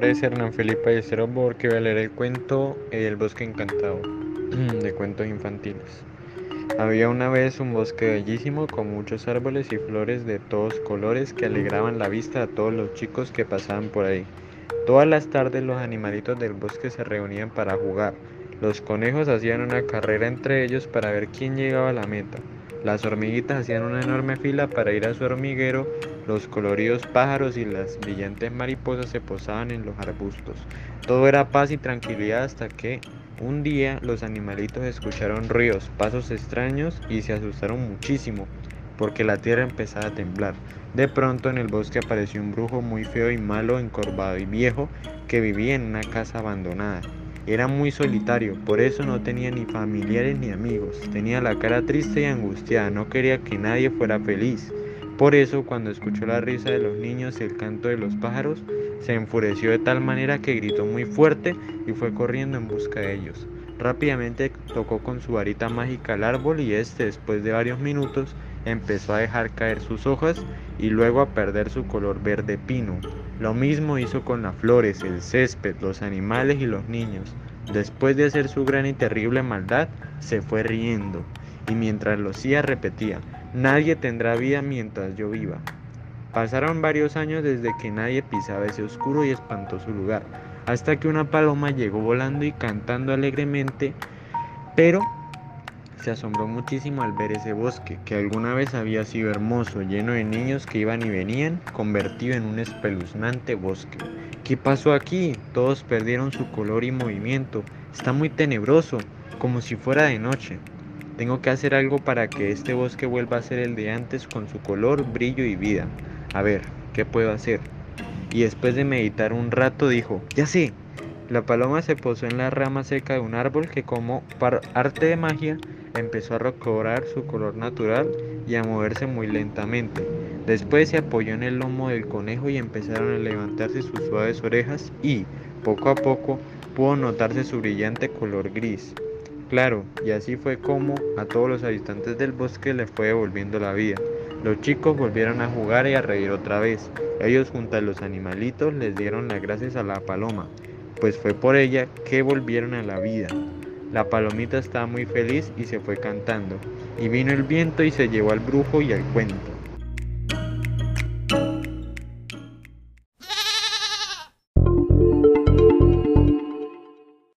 nombre es Hernán Felipe Ballesteros Borque voy a leer el cuento El bosque encantado de cuentos infantiles. Había una vez un bosque bellísimo con muchos árboles y flores de todos colores que alegraban la vista a todos los chicos que pasaban por ahí. Todas las tardes los animalitos del bosque se reunían para jugar. Los conejos hacían una carrera entre ellos para ver quién llegaba a la meta. Las hormiguitas hacían una enorme fila para ir a su hormiguero, los coloridos pájaros y las brillantes mariposas se posaban en los arbustos. Todo era paz y tranquilidad hasta que un día los animalitos escucharon ruidos, pasos extraños y se asustaron muchísimo porque la tierra empezaba a temblar. De pronto en el bosque apareció un brujo muy feo y malo, encorvado y viejo que vivía en una casa abandonada. Era muy solitario, por eso no tenía ni familiares ni amigos. Tenía la cara triste y angustiada, no quería que nadie fuera feliz. Por eso, cuando escuchó la risa de los niños y el canto de los pájaros, se enfureció de tal manera que gritó muy fuerte y fue corriendo en busca de ellos. Rápidamente tocó con su varita mágica al árbol y este, después de varios minutos, empezó a dejar caer sus hojas y luego a perder su color verde pino. Lo mismo hizo con las flores, el césped, los animales y los niños. Después de hacer su gran y terrible maldad, se fue riendo, y mientras lo hacía repetía, nadie tendrá vida mientras yo viva. Pasaron varios años desde que nadie pisaba ese oscuro y espantoso lugar, hasta que una paloma llegó volando y cantando alegremente, pero se asombró muchísimo al ver ese bosque, que alguna vez había sido hermoso, lleno de niños que iban y venían, convertido en un espeluznante bosque. ¿Qué pasó aquí? Todos perdieron su color y movimiento. Está muy tenebroso, como si fuera de noche. Tengo que hacer algo para que este bosque vuelva a ser el de antes con su color, brillo y vida. A ver, ¿qué puedo hacer? Y después de meditar un rato dijo, ya sé. La paloma se posó en la rama seca de un árbol que como par arte de magia empezó a recobrar su color natural y a moverse muy lentamente. Después se apoyó en el lomo del conejo y empezaron a levantarse sus suaves orejas y, poco a poco, pudo notarse su brillante color gris. Claro, y así fue como a todos los habitantes del bosque le fue devolviendo la vida. Los chicos volvieron a jugar y a reír otra vez. Ellos junto a los animalitos les dieron las gracias a la paloma, pues fue por ella que volvieron a la vida. La palomita estaba muy feliz y se fue cantando, y vino el viento y se llevó al brujo y al cuento.